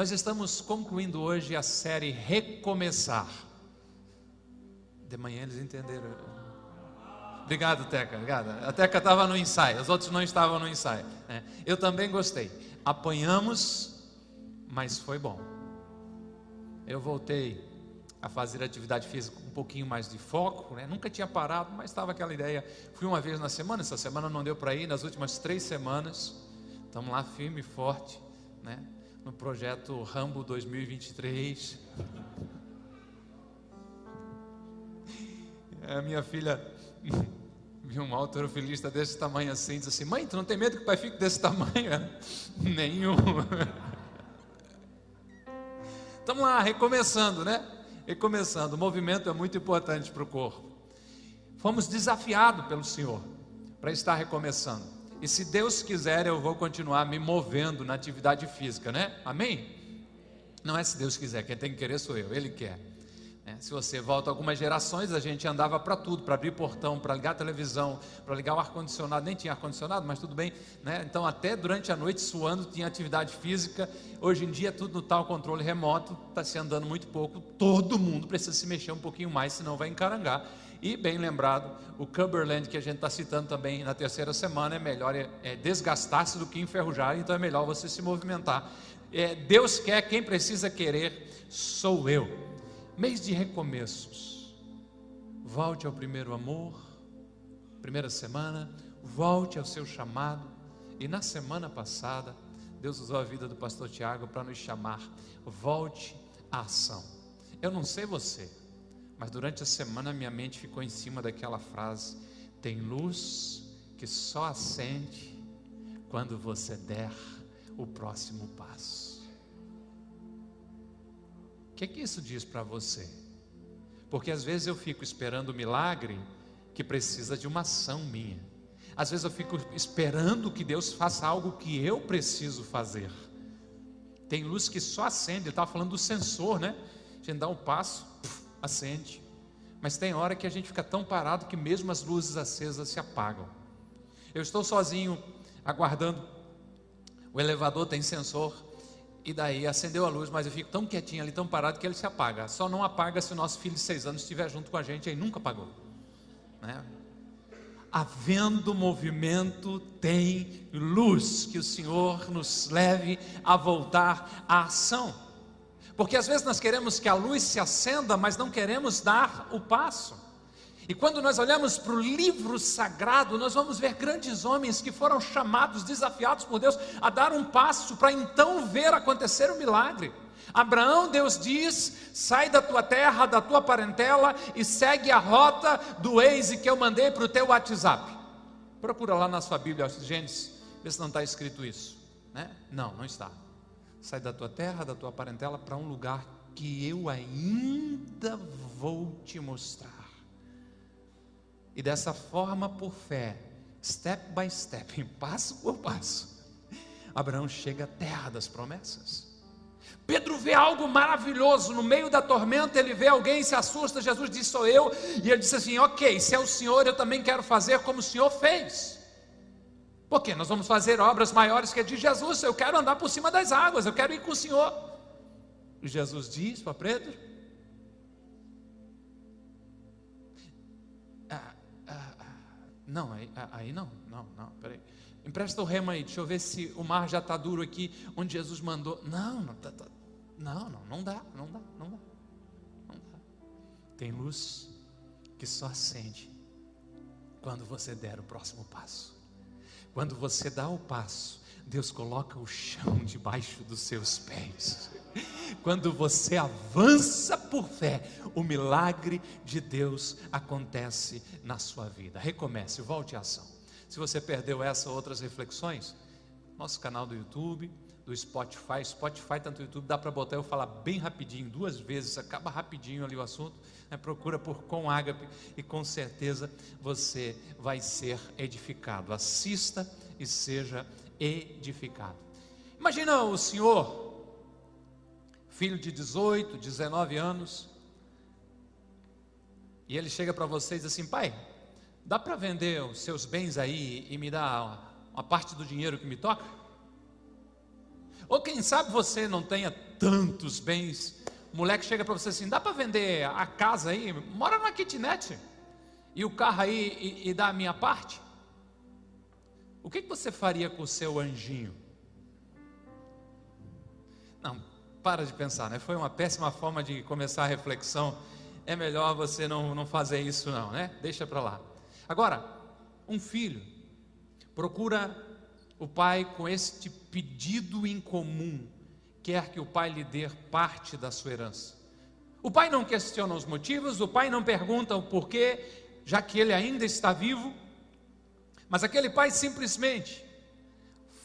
Nós estamos concluindo hoje a série Recomeçar. De manhã eles entenderam. Obrigado, Teca. Obrigado. A Teca estava no ensaio, os outros não estavam no ensaio. Né? Eu também gostei. Apanhamos, mas foi bom. Eu voltei a fazer atividade física com um pouquinho mais de foco, né? nunca tinha parado, mas estava aquela ideia. Fui uma vez na semana, essa semana não deu para ir, nas últimas três semanas, estamos lá firme e forte, né? No projeto Rambo 2023. A minha filha viu um autorofilista desse tamanho assim, diz assim: Mãe, tu não tem medo que o pai fique desse tamanho? Nenhum. Estamos lá, recomeçando, né? Recomeçando. O movimento é muito importante para o corpo. Fomos desafiados pelo Senhor para estar recomeçando. E se Deus quiser, eu vou continuar me movendo na atividade física, né? Amém? Não é se Deus quiser, quem tem que querer sou eu, Ele quer. É, se você volta algumas gerações, a gente andava para tudo, para abrir portão, para ligar a televisão, para ligar o ar-condicionado, nem tinha ar-condicionado, mas tudo bem. Né? Então, até durante a noite, suando, tinha atividade física. Hoje em dia, tudo no tal controle remoto, está se andando muito pouco. Todo mundo precisa se mexer um pouquinho mais, senão vai encarangar. E, bem lembrado, o Cumberland, que a gente está citando também na terceira semana, é melhor é, é desgastar-se do que enferrujar, então é melhor você se movimentar. É, Deus quer, quem precisa querer, sou eu mês de recomeços. Volte ao primeiro amor, primeira semana, volte ao seu chamado. E na semana passada, Deus usou a vida do pastor Tiago para nos chamar, volte à ação. Eu não sei você, mas durante a semana minha mente ficou em cima daquela frase: tem luz que só acende quando você der o próximo passo que, que isso diz para você? Porque às vezes eu fico esperando o milagre que precisa de uma ação minha. Às vezes eu fico esperando que Deus faça algo que eu preciso fazer. Tem luz que só acende, ele estava falando do sensor, né? A gente dá um passo, acende. Mas tem hora que a gente fica tão parado que mesmo as luzes acesas se apagam. Eu estou sozinho, aguardando. O elevador tem sensor. E daí acendeu a luz, mas eu fico tão quietinho ali, tão parado, que ele se apaga. Só não apaga se o nosso filho de seis anos estiver junto com a gente, aí nunca apagou. Né? Havendo movimento, tem luz, que o Senhor nos leve a voltar à ação. Porque às vezes nós queremos que a luz se acenda, mas não queremos dar o passo. E quando nós olhamos para o livro sagrado, nós vamos ver grandes homens que foram chamados, desafiados por Deus a dar um passo para então ver acontecer o milagre. Abraão, Deus diz: sai da tua terra, da tua parentela e segue a rota do Waze que eu mandei para o teu WhatsApp. Procura lá na sua Bíblia, Gênesis, vê se não está escrito isso. Né? Não, não está. Sai da tua terra, da tua parentela para um lugar que eu ainda vou te mostrar. E dessa forma, por fé, step by step, passo por passo, Abraão chega à terra das promessas. Pedro vê algo maravilhoso no meio da tormenta. Ele vê alguém, se assusta. Jesus diz: Sou eu. E ele disse assim: Ok, se é o Senhor, eu também quero fazer como o Senhor fez. Porque nós vamos fazer obras maiores que a de Jesus. Eu quero andar por cima das águas, eu quero ir com o Senhor. E Jesus diz para Pedro: Não, aí, aí não, não, não, peraí. Empresta o remo aí, deixa eu ver se o mar já está duro aqui, onde Jesus mandou. Não, não, tá, tá, não, não, não dá, não dá, não dá, não dá. Tem luz que só acende quando você der o próximo passo. Quando você dá o passo, Deus coloca o chão debaixo dos seus pés. Quando você avança por fé, o milagre de Deus acontece na sua vida. Recomece, volte à ação. Se você perdeu essa ou outras reflexões, nosso canal do YouTube, do Spotify, Spotify, tanto YouTube, dá para botar eu falar bem rapidinho, duas vezes, acaba rapidinho ali o assunto. Né? Procura por Com Ágape e com certeza você vai ser edificado. Assista e seja edificado. Imagina o Senhor filho de 18, 19 anos, e ele chega para você diz assim: pai, dá para vender os seus bens aí e me dar uma parte do dinheiro que me toca? Ou quem sabe você não tenha tantos bens. O moleque chega para você assim: dá para vender a casa aí? Mora numa kitnet. E o carro aí e, e dá a minha parte? O que, que você faria com o seu anjinho? Não, para de pensar, né? Foi uma péssima forma de começar a reflexão. É melhor você não, não fazer isso, não, né? Deixa para lá. Agora, um filho procura o pai, com este pedido em comum, quer que o pai lhe dê parte da sua herança. O pai não questiona os motivos, o pai não pergunta o porquê, já que ele ainda está vivo, mas aquele pai simplesmente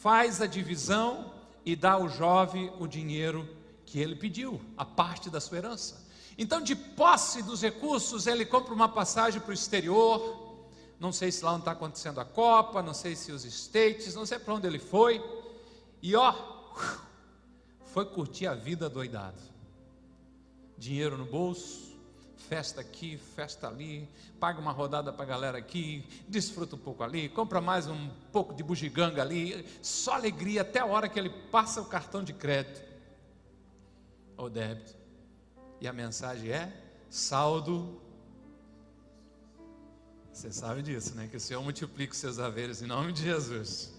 faz a divisão e dá ao jovem o dinheiro que ele pediu, a parte da sua herança. Então, de posse dos recursos, ele compra uma passagem para o exterior, não sei se lá onde está acontecendo a Copa, não sei se os States, não sei para onde ele foi, e ó, foi curtir a vida doidado. Dinheiro no bolso, festa aqui, festa ali, paga uma rodada para a galera aqui, desfruta um pouco ali, compra mais um pouco de bugiganga ali, só alegria até a hora que ele passa o cartão de crédito ou débito. E a mensagem é: saldo você sabe disso, né? Que o Senhor multiplique os seus haveres em nome de Jesus.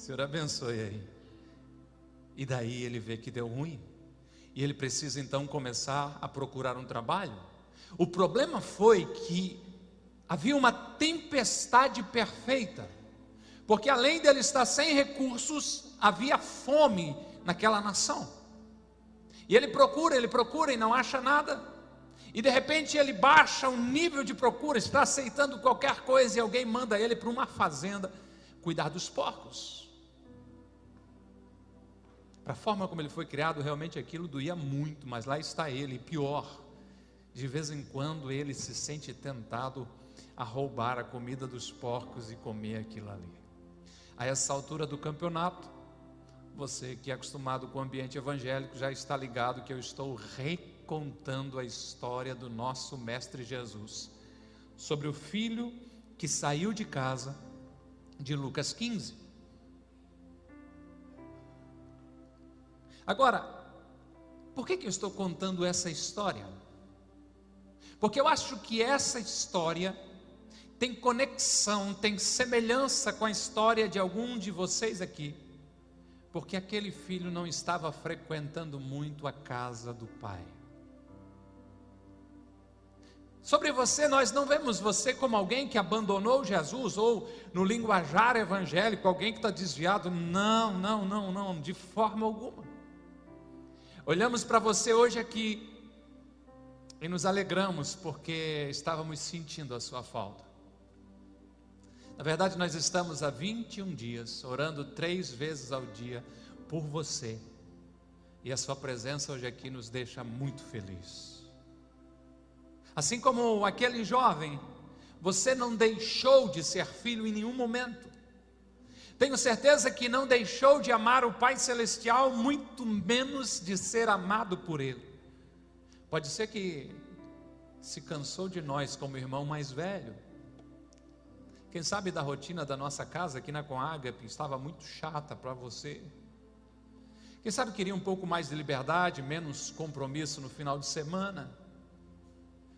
Senhor abençoe aí. E daí ele vê que deu ruim. E ele precisa então começar a procurar um trabalho. O problema foi que havia uma tempestade perfeita. Porque além dele estar sem recursos, havia fome naquela nação. E ele procura, ele procura e não acha nada. E de repente ele baixa o nível de procura, está aceitando qualquer coisa e alguém manda ele para uma fazenda cuidar dos porcos. Para a forma como ele foi criado, realmente aquilo doía muito, mas lá está ele, pior, de vez em quando ele se sente tentado a roubar a comida dos porcos e comer aquilo ali. A essa altura do campeonato, você que é acostumado com o ambiente evangélico já está ligado que eu estou reclamando contando a história do nosso Mestre Jesus, sobre o filho que saiu de casa, de Lucas 15. Agora, por que, que eu estou contando essa história? Porque eu acho que essa história tem conexão, tem semelhança com a história de algum de vocês aqui, porque aquele filho não estava frequentando muito a casa do pai. Sobre você, nós não vemos você como alguém que abandonou Jesus, ou no linguajar evangélico, alguém que está desviado. Não, não, não, não, de forma alguma. Olhamos para você hoje aqui e nos alegramos porque estávamos sentindo a sua falta. Na verdade, nós estamos há 21 dias orando três vezes ao dia por você, e a sua presença hoje aqui nos deixa muito felizes. Assim como aquele jovem, você não deixou de ser filho em nenhum momento. Tenho certeza que não deixou de amar o Pai Celestial, muito menos de ser amado por Ele. Pode ser que se cansou de nós como irmão mais velho. Quem sabe da rotina da nossa casa aqui na Coágape estava muito chata para você. Quem sabe queria um pouco mais de liberdade, menos compromisso no final de semana.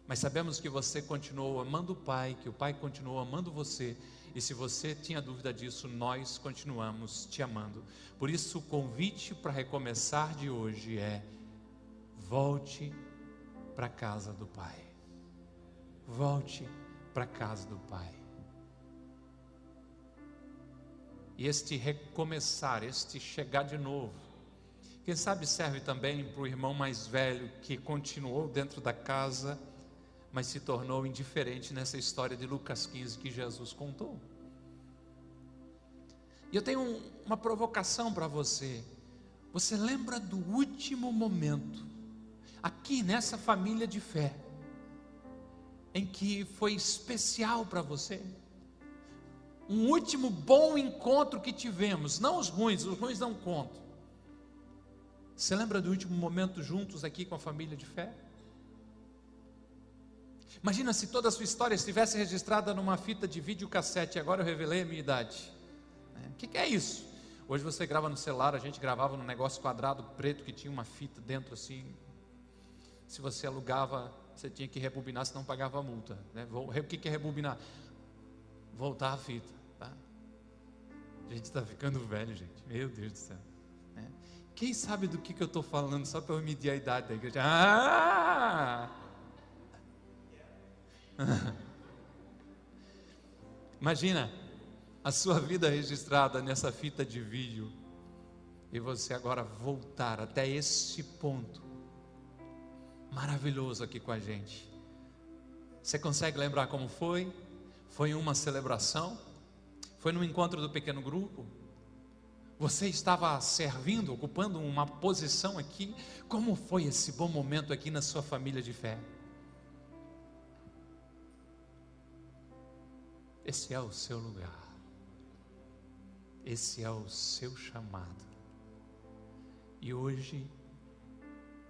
Mas sabemos que você continuou amando o Pai, que o Pai continuou amando você, e se você tinha dúvida disso, nós continuamos te amando. Por isso, o convite para recomeçar de hoje é: volte para a casa do Pai. Volte para a casa do Pai. E este recomeçar, este chegar de novo, quem sabe serve também para o irmão mais velho que continuou dentro da casa mas se tornou indiferente nessa história de Lucas 15 que Jesus contou. E eu tenho um, uma provocação para você. Você lembra do último momento, aqui nessa família de fé, em que foi especial para você? Um último bom encontro que tivemos, não os ruins, os ruins não contam. Você lembra do último momento juntos aqui com a família de fé? Imagina se toda a sua história estivesse registrada numa fita de videocassete, agora eu revelei a minha idade. O que, é isso? Hoje você grava no celular, a gente gravava num negócio quadrado preto que tinha uma fita dentro assim. Se você alugava, você tinha que rebobinar, senão pagava multa. Né? O que é rebobinar? Voltar a fita. Tá? A gente está ficando velho, gente. Meu Deus do céu. Né? Quem sabe do que, que eu estou falando só para eu medir a idade da igreja? Ah! Imagina a sua vida registrada nessa fita de vídeo e você agora voltar até esse ponto maravilhoso aqui com a gente. Você consegue lembrar como foi? Foi uma celebração? Foi no encontro do pequeno grupo? Você estava servindo, ocupando uma posição aqui? Como foi esse bom momento aqui na sua família de fé? Esse é o seu lugar. Esse é o seu chamado. E hoje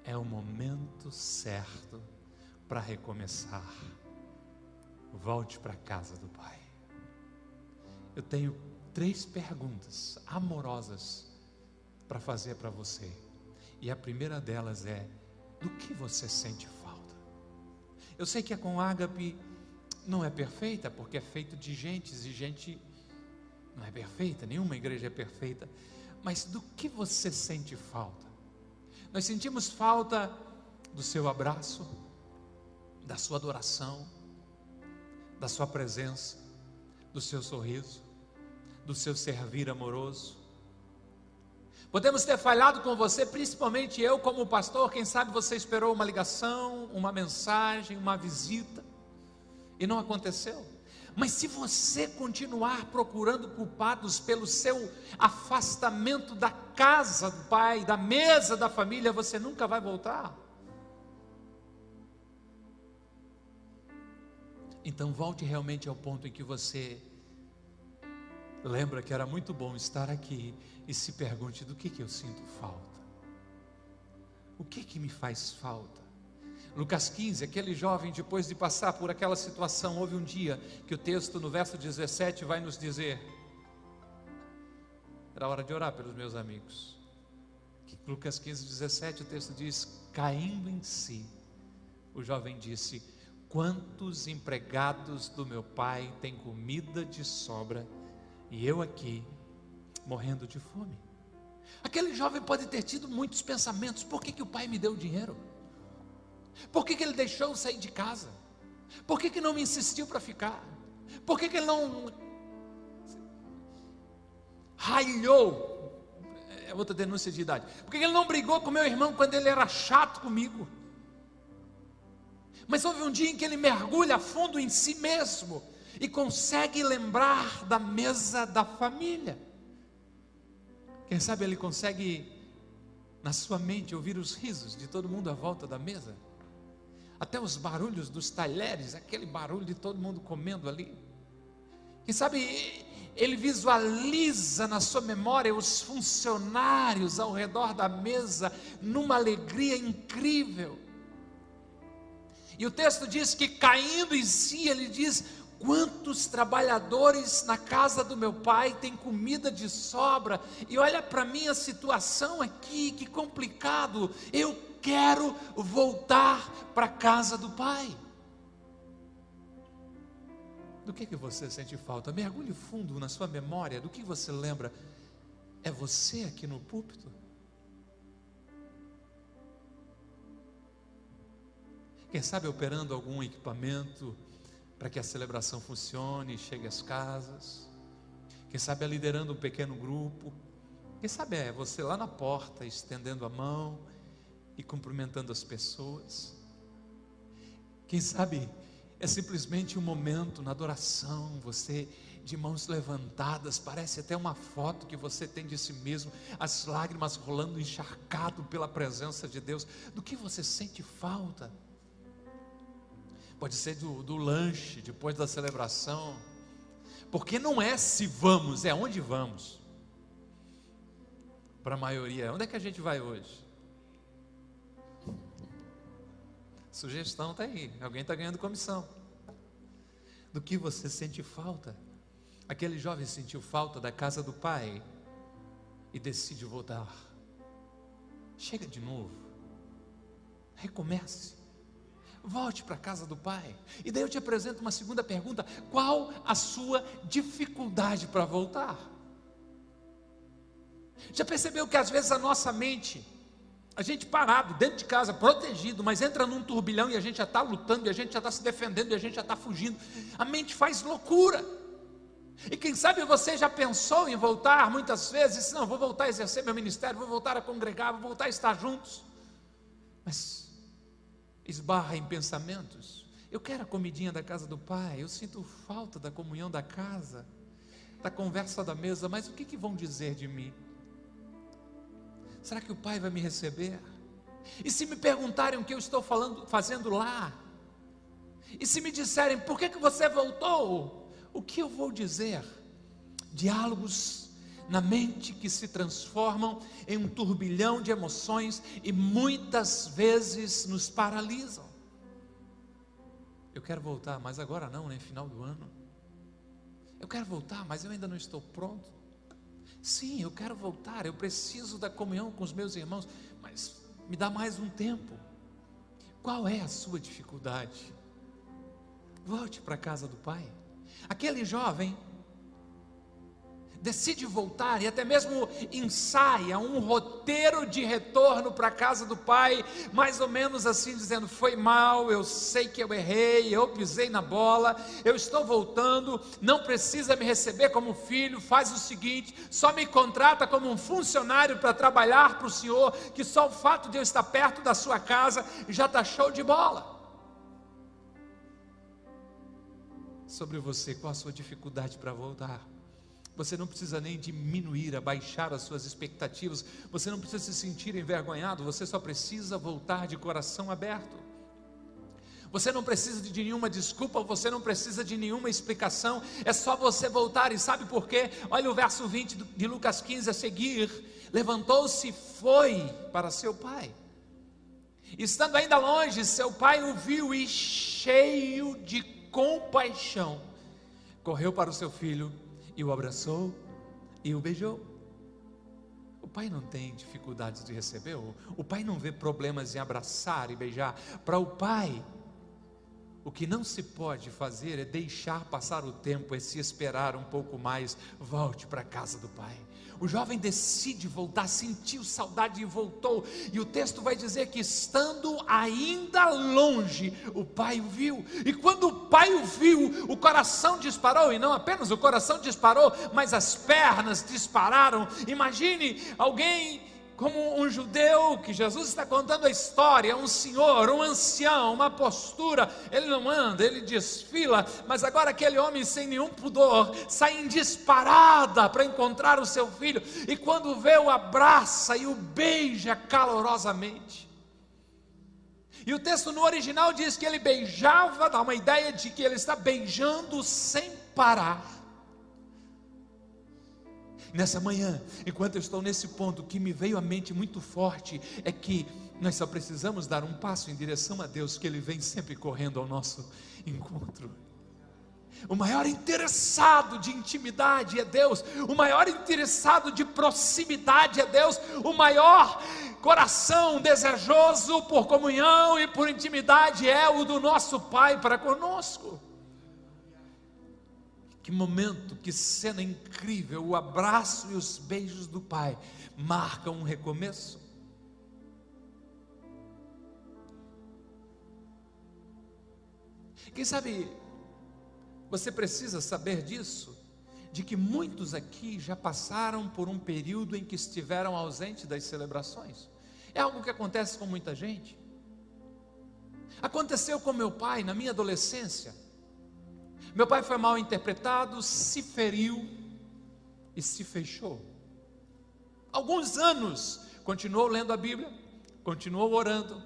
é o momento certo para recomeçar. Volte para a casa do Pai. Eu tenho três perguntas amorosas para fazer para você. E a primeira delas é: do que você sente falta? Eu sei que a com ágape não é perfeita, porque é feito de gentes e gente não é perfeita, nenhuma igreja é perfeita. Mas do que você sente falta? Nós sentimos falta do seu abraço, da sua adoração, da sua presença, do seu sorriso, do seu servir amoroso. Podemos ter falhado com você, principalmente eu, como pastor. Quem sabe você esperou uma ligação, uma mensagem, uma visita e não aconteceu. Mas se você continuar procurando culpados pelo seu afastamento da casa do pai, da mesa da família, você nunca vai voltar. Então volte realmente ao ponto em que você lembra que era muito bom estar aqui e se pergunte do que, que eu sinto falta. O que que me faz falta? Lucas 15, aquele jovem, depois de passar por aquela situação, houve um dia que o texto no verso 17 vai nos dizer: era hora de orar pelos meus amigos. Lucas 15, 17, o texto diz: caindo em si, o jovem disse: Quantos empregados do meu pai têm comida de sobra e eu aqui morrendo de fome? Aquele jovem pode ter tido muitos pensamentos: por que, que o pai me deu dinheiro? Por que, que ele deixou eu sair de casa? Por que, que não me insistiu para ficar? Por que, que ele não ralhou? É outra denúncia de idade. Por que, que ele não brigou com meu irmão quando ele era chato comigo? Mas houve um dia em que ele mergulha a fundo em si mesmo e consegue lembrar da mesa da família. Quem sabe ele consegue, na sua mente, ouvir os risos de todo mundo à volta da mesa até os barulhos dos talheres, aquele barulho de todo mundo comendo ali. Quem sabe ele visualiza na sua memória os funcionários ao redor da mesa numa alegria incrível. E o texto diz que caindo em si, ele diz: Quantos trabalhadores na casa do meu pai têm comida de sobra? E olha para mim a situação aqui, que complicado. Eu quero voltar para a casa do Pai. Do que, que você sente falta? Mergulhe fundo na sua memória, do que você lembra? É você aqui no púlpito? Quem sabe operando algum equipamento para que a celebração funcione e chegue às casas? Quem sabe é liderando um pequeno grupo? Quem sabe é você lá na porta estendendo a mão e cumprimentando as pessoas. Quem sabe é simplesmente um momento na adoração, você de mãos levantadas, parece até uma foto que você tem de si mesmo, as lágrimas rolando encharcado pela presença de Deus. Do que você sente falta? Pode ser do, do lanche depois da celebração, porque não é se vamos, é onde vamos. Para a maioria, onde é que a gente vai hoje? Sugestão está aí, alguém está ganhando comissão. Do que você sente falta? Aquele jovem sentiu falta da casa do pai. e decide voltar, chega de novo, recomece, volte para a casa do Pai. E daí eu te apresento uma segunda pergunta: qual a sua dificuldade para voltar? Já percebeu que às vezes a nossa mente, a gente parado dentro de casa, protegido, mas entra num turbilhão e a gente já está lutando, e a gente já está se defendendo, e a gente já está fugindo. A mente faz loucura. E quem sabe você já pensou em voltar muitas vezes, não, vou voltar a exercer meu ministério, vou voltar a congregar, vou voltar a estar juntos. Mas esbarra em pensamentos. Eu quero a comidinha da casa do pai, eu sinto falta da comunhão da casa, da conversa da mesa, mas o que, que vão dizer de mim? Será que o pai vai me receber? E se me perguntarem o que eu estou falando, fazendo lá? E se me disserem por que, que você voltou? o que eu vou dizer? Diálogos na mente que se transformam em um turbilhão de emoções e muitas vezes nos paralisam. Eu quero voltar, mas agora não, né? Final do ano. Eu quero voltar, mas eu ainda não estou pronto. Sim, eu quero voltar, eu preciso da comunhão com os meus irmãos, mas me dá mais um tempo. Qual é a sua dificuldade? Volte para a casa do Pai. Aquele jovem decide voltar e até mesmo ensaia um roteiro de retorno para a casa do pai, mais ou menos assim, dizendo: Foi mal, eu sei que eu errei, eu pisei na bola, eu estou voltando, não precisa me receber como filho, faz o seguinte: só me contrata como um funcionário para trabalhar para o senhor, que só o fato de eu estar perto da sua casa já está show de bola. sobre você qual a sua dificuldade para voltar. Você não precisa nem diminuir, abaixar as suas expectativas, você não precisa se sentir envergonhado, você só precisa voltar de coração aberto. Você não precisa de nenhuma desculpa, você não precisa de nenhuma explicação, é só você voltar, e sabe por quê? Olha o verso 20 de Lucas 15 a seguir: levantou-se e foi para seu pai. Estando ainda longe, seu pai o viu e cheio de compaixão, correu para o seu filho e o abraçou e o beijou. O pai não tem dificuldades de receber, o pai não vê problemas em abraçar e beijar. Para o pai, o que não se pode fazer é deixar passar o tempo, é se esperar um pouco mais. Volte para a casa do pai. O jovem decide voltar, sentiu saudade e voltou. E o texto vai dizer que estando ainda longe, o pai o viu. E quando o pai o viu, o coração disparou. E não apenas o coração disparou, mas as pernas dispararam. Imagine alguém como um judeu que Jesus está contando a história, um senhor, um ancião, uma postura, ele não anda, ele desfila, mas agora aquele homem sem nenhum pudor sai em disparada para encontrar o seu filho, e quando vê o abraça e o beija calorosamente. E o texto no original diz que ele beijava, dá uma ideia de que ele está beijando sem parar. Nessa manhã, enquanto eu estou nesse ponto, o que me veio à mente muito forte é que nós só precisamos dar um passo em direção a Deus, que Ele vem sempre correndo ao nosso encontro. O maior interessado de intimidade é Deus, o maior interessado de proximidade é Deus, o maior coração desejoso por comunhão e por intimidade é o do nosso Pai para conosco. Que momento, que cena incrível! O abraço e os beijos do Pai marcam um recomeço. Quem sabe você precisa saber disso, de que muitos aqui já passaram por um período em que estiveram ausentes das celebrações. É algo que acontece com muita gente. Aconteceu com meu pai na minha adolescência. Meu pai foi mal interpretado, se feriu e se fechou. Alguns anos continuou lendo a Bíblia, continuou orando,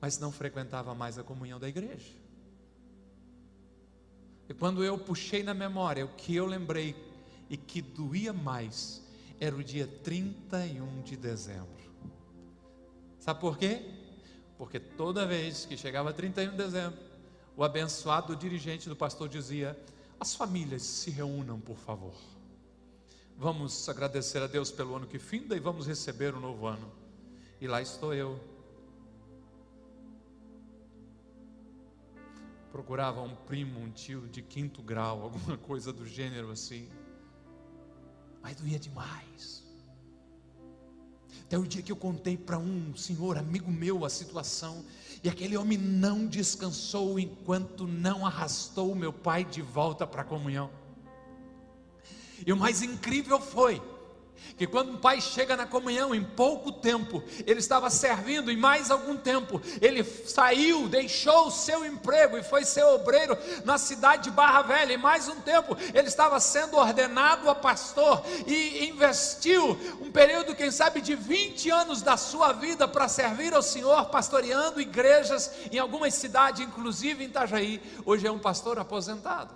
mas não frequentava mais a comunhão da igreja. E quando eu puxei na memória o que eu lembrei e que doía mais, era o dia 31 de dezembro. Sabe por quê? Porque toda vez que chegava 31 de dezembro, o abençoado dirigente do pastor dizia: As famílias se reúnam, por favor. Vamos agradecer a Deus pelo ano que finda e vamos receber o novo ano. E lá estou eu. Procurava um primo, um tio de quinto grau, alguma coisa do gênero assim. Mas doía demais. Até o dia que eu contei para um senhor, amigo meu, a situação, e aquele homem não descansou enquanto não arrastou meu pai de volta para a comunhão. E o mais incrível foi que quando um pai chega na comunhão, em pouco tempo, ele estava servindo, em mais algum tempo, ele saiu, deixou o seu emprego e foi ser obreiro na cidade de Barra Velha, em mais um tempo, ele estava sendo ordenado a pastor e investiu um período, quem sabe, de 20 anos da sua vida para servir ao Senhor, pastoreando igrejas em algumas cidades, inclusive em Itajaí. Hoje é um pastor aposentado.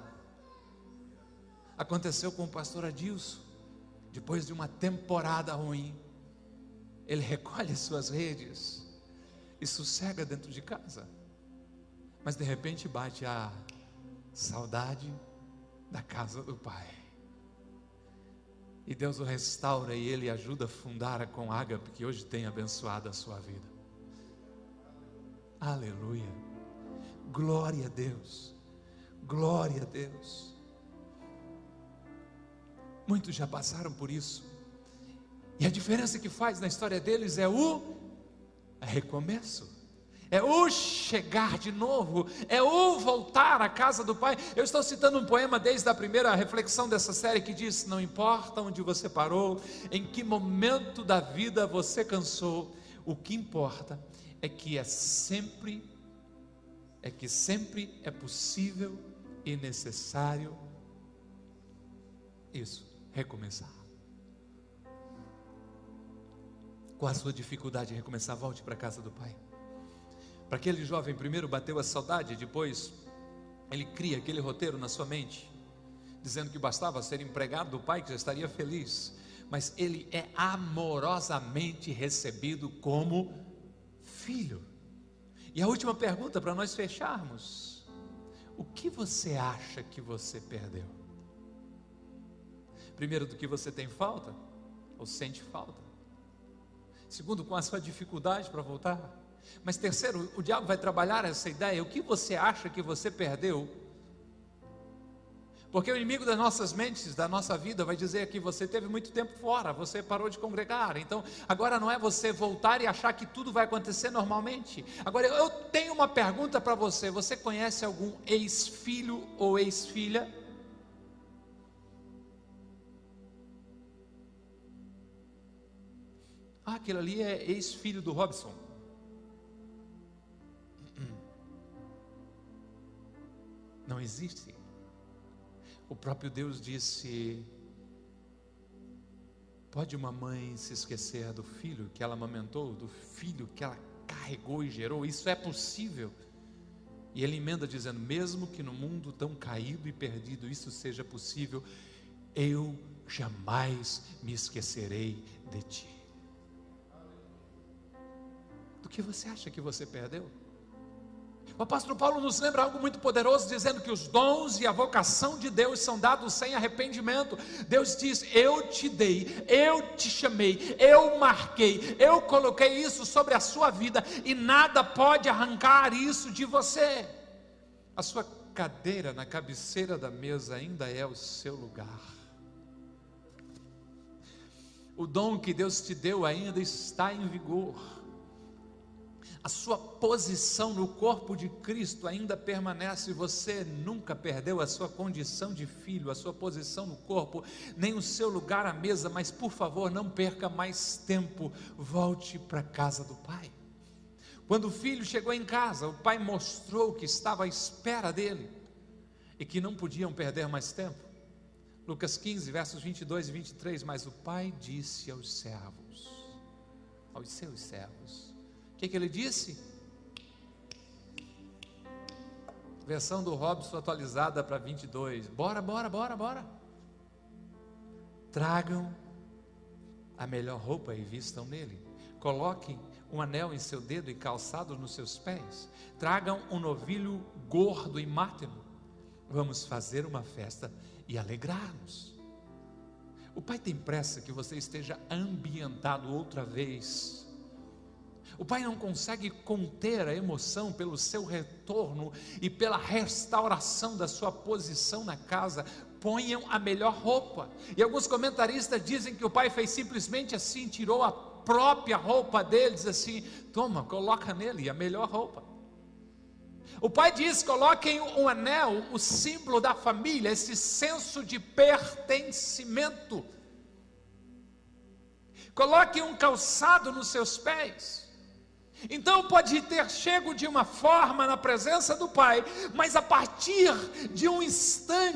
Aconteceu com o pastor Adilson depois de uma temporada ruim, ele recolhe suas redes e sossega dentro de casa. Mas de repente bate a saudade da casa do pai. E Deus o restaura e ele ajuda a fundar com ágape que hoje tem abençoado a sua vida. Aleluia. Glória a Deus. Glória a Deus. Muitos já passaram por isso. E a diferença que faz na história deles é o recomeço. É o chegar de novo, é o voltar à casa do Pai. Eu estou citando um poema desde a primeira reflexão dessa série que diz: Não importa onde você parou, em que momento da vida você cansou, o que importa é que é sempre, é que sempre é possível e necessário isso recomeçar. Com a sua dificuldade em recomeçar, volte para a casa do Pai. Para aquele jovem, primeiro bateu a saudade, depois ele cria aquele roteiro na sua mente, dizendo que bastava ser empregado do Pai que já estaria feliz, mas ele é amorosamente recebido como filho. E a última pergunta para nós fecharmos: o que você acha que você perdeu? Primeiro, do que você tem falta ou sente falta. Segundo, com a sua dificuldade para voltar. Mas terceiro, o diabo vai trabalhar essa ideia. O que você acha que você perdeu? Porque o inimigo das nossas mentes, da nossa vida, vai dizer que você teve muito tempo fora, você parou de congregar. Então, agora não é você voltar e achar que tudo vai acontecer normalmente. Agora, eu tenho uma pergunta para você: você conhece algum ex-filho ou ex-filha? Aquele ali é ex-filho do Robson. Não existe. O próprio Deus disse: Pode uma mãe se esquecer do filho que ela amamentou, do filho que ela carregou e gerou? Isso é possível. E ele emenda dizendo: Mesmo que no mundo tão caído e perdido isso seja possível, eu jamais me esquecerei de ti que você acha que você perdeu? O apóstolo Paulo nos lembra algo muito poderoso, dizendo que os dons e a vocação de Deus são dados sem arrependimento. Deus diz: Eu te dei, eu te chamei, eu marquei, eu coloquei isso sobre a sua vida e nada pode arrancar isso de você. A sua cadeira na cabeceira da mesa ainda é o seu lugar. O dom que Deus te deu ainda está em vigor a sua posição no corpo de Cristo ainda permanece, você nunca perdeu a sua condição de filho, a sua posição no corpo, nem o seu lugar à mesa, mas por favor, não perca mais tempo, volte para a casa do Pai. Quando o filho chegou em casa, o pai mostrou que estava à espera dele e que não podiam perder mais tempo. Lucas 15, versos 22 e 23. Mas o pai disse aos servos, aos seus servos: que, que ele disse? Versão do Robson atualizada para 22. Bora, bora, bora, bora. Tragam a melhor roupa e vistam nele. Coloquem um anel em seu dedo e calçados nos seus pés. Tragam um novilho gordo e matem-no. Vamos fazer uma festa e alegrar-nos. O pai tem pressa que você esteja ambientado outra vez. O pai não consegue conter a emoção pelo seu retorno e pela restauração da sua posição na casa. Ponham a melhor roupa. E alguns comentaristas dizem que o pai fez simplesmente assim, tirou a própria roupa deles assim, toma, coloca nele a melhor roupa. O pai diz: coloquem um anel, o símbolo da família, esse senso de pertencimento. Coloquem um calçado nos seus pés. Então pode ter chego de uma forma na presença do Pai, mas a partir de um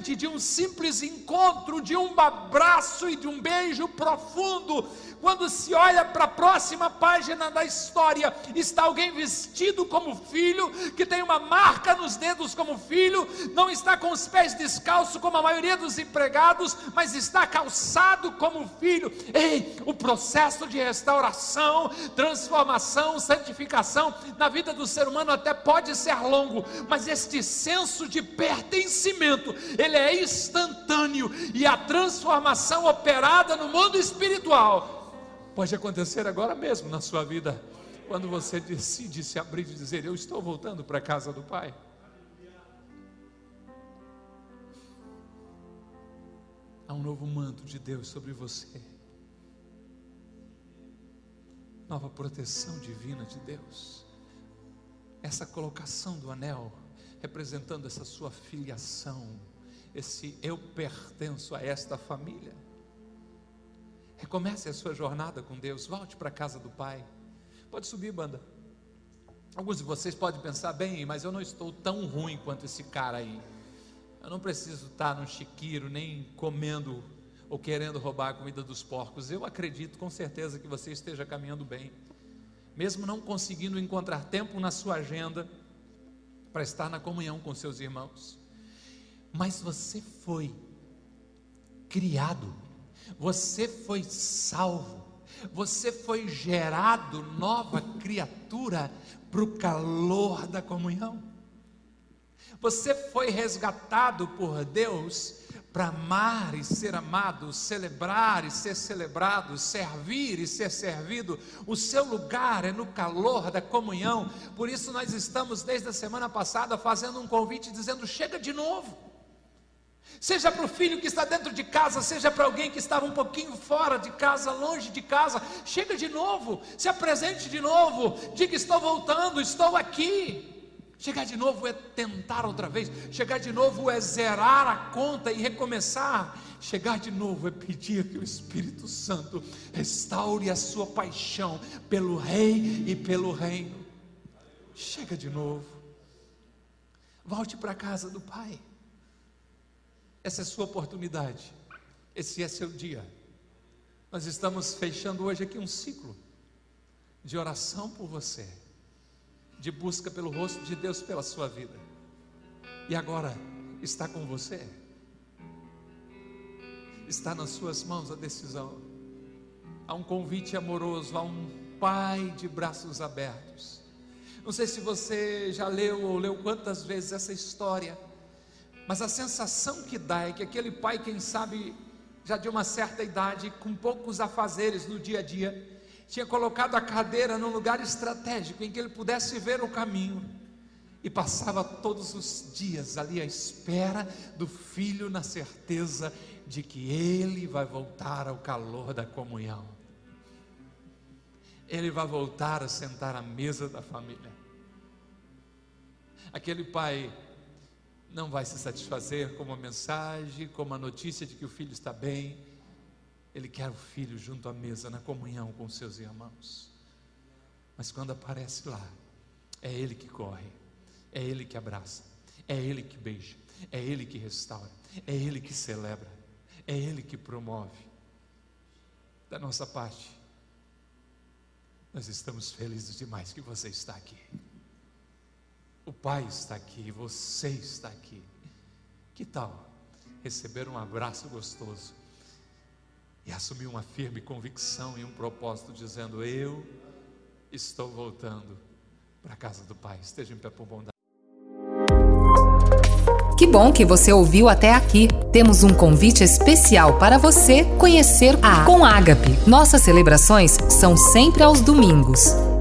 instante, de um simples encontro, de um abraço e de um beijo profundo, quando se olha para a próxima página da história, está alguém vestido como filho, que tem uma marca nos dedos como filho, não está com os pés descalços como a maioria dos empregados, mas está calçado como filho. Ei, o processo de restauração, transformação, santificação na vida do ser humano até pode ser longo, mas este senso de pertencimento, ele é instantâneo e a transformação operada no mundo espiritual Pode acontecer agora mesmo na sua vida, quando você decide se abrir e dizer: Eu estou voltando para a casa do Pai. Há um novo manto de Deus sobre você, nova proteção divina de Deus. Essa colocação do anel, representando essa sua filiação, esse eu pertenço a esta família. Recomece a sua jornada com Deus, volte para a casa do Pai. Pode subir, banda. Alguns de vocês podem pensar, bem, mas eu não estou tão ruim quanto esse cara aí. Eu não preciso estar no chiqueiro, nem comendo ou querendo roubar a comida dos porcos. Eu acredito com certeza que você esteja caminhando bem. Mesmo não conseguindo encontrar tempo na sua agenda para estar na comunhão com seus irmãos. Mas você foi criado você foi salvo, você foi gerado nova criatura para o calor da comunhão. Você foi resgatado por Deus para amar e ser amado, celebrar e ser celebrado, servir e ser servido. O seu lugar é no calor da comunhão. Por isso nós estamos desde a semana passada fazendo um convite dizendo: chega de novo seja para o filho que está dentro de casa, seja para alguém que estava um pouquinho fora de casa, longe de casa, chega de novo, se apresente de novo, diga: Estou voltando, estou aqui. Chegar de novo é tentar outra vez, chegar de novo é zerar a conta e recomeçar. Chegar de novo é pedir que o Espírito Santo restaure a sua paixão pelo Rei e pelo Reino. Chega de novo, volte para a casa do Pai. Essa é sua oportunidade. Esse é seu dia. Nós estamos fechando hoje aqui um ciclo de oração por você, de busca pelo rosto de Deus pela sua vida. E agora está com você. Está nas suas mãos a decisão. Há um convite amoroso, há um pai de braços abertos. Não sei se você já leu ou leu quantas vezes essa história mas a sensação que dá é que aquele pai, quem sabe, já de uma certa idade, com poucos afazeres no dia a dia, tinha colocado a cadeira num lugar estratégico em que ele pudesse ver o caminho e passava todos os dias ali à espera do filho, na certeza de que ele vai voltar ao calor da comunhão. Ele vai voltar a sentar à mesa da família. Aquele pai não vai se satisfazer com uma mensagem, com uma notícia de que o filho está bem. Ele quer o filho junto à mesa, na comunhão com seus irmãos. Mas quando aparece lá, é ele que corre, é ele que abraça, é ele que beija, é ele que restaura, é ele que celebra, é ele que promove. Da nossa parte, nós estamos felizes demais que você está aqui. O Pai está aqui, você está aqui. Que tal receber um abraço gostoso e assumir uma firme convicção e um propósito, dizendo: Eu estou voltando para a casa do Pai. Esteja em pé por bondade. Que bom que você ouviu até aqui. Temos um convite especial para você conhecer a Com Ágape. Nossas celebrações são sempre aos domingos,